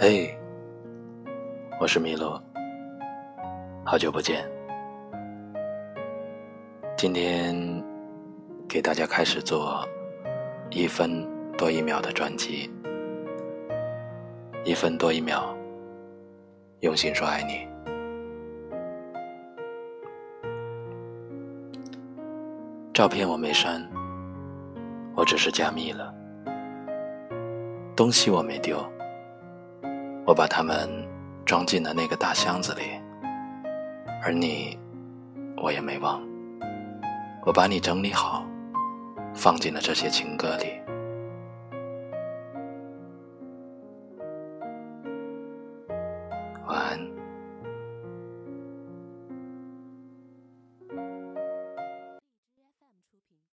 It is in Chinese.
嘿，我是麋鹿，好久不见。今天给大家开始做一分多一秒的专辑，一分多一秒，用心说爱你。照片我没删，我只是加密了。东西我没丢。我把它们装进了那个大箱子里，而你，我也没忘。我把你整理好，放进了这些情歌里。